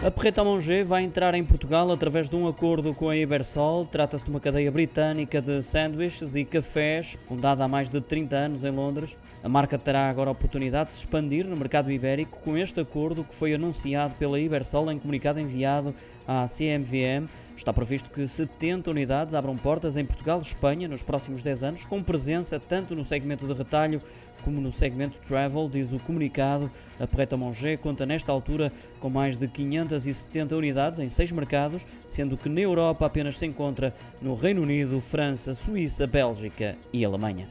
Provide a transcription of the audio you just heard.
A Perreta Monge vai entrar em Portugal através de um acordo com a Ibersol. Trata-se de uma cadeia britânica de sanduíches e cafés, fundada há mais de 30 anos em Londres. A marca terá agora a oportunidade de se expandir no mercado ibérico com este acordo que foi anunciado pela Ibersol em comunicado enviado à CMVM. Está previsto que 70 unidades abram portas em Portugal e Espanha nos próximos 10 anos, com presença tanto no segmento de retalho como no segmento travel, diz o comunicado. A Preta Monge conta nesta altura com mais de 570 unidades em seis mercados, sendo que na Europa apenas se encontra no Reino Unido, França, Suíça, Bélgica e Alemanha.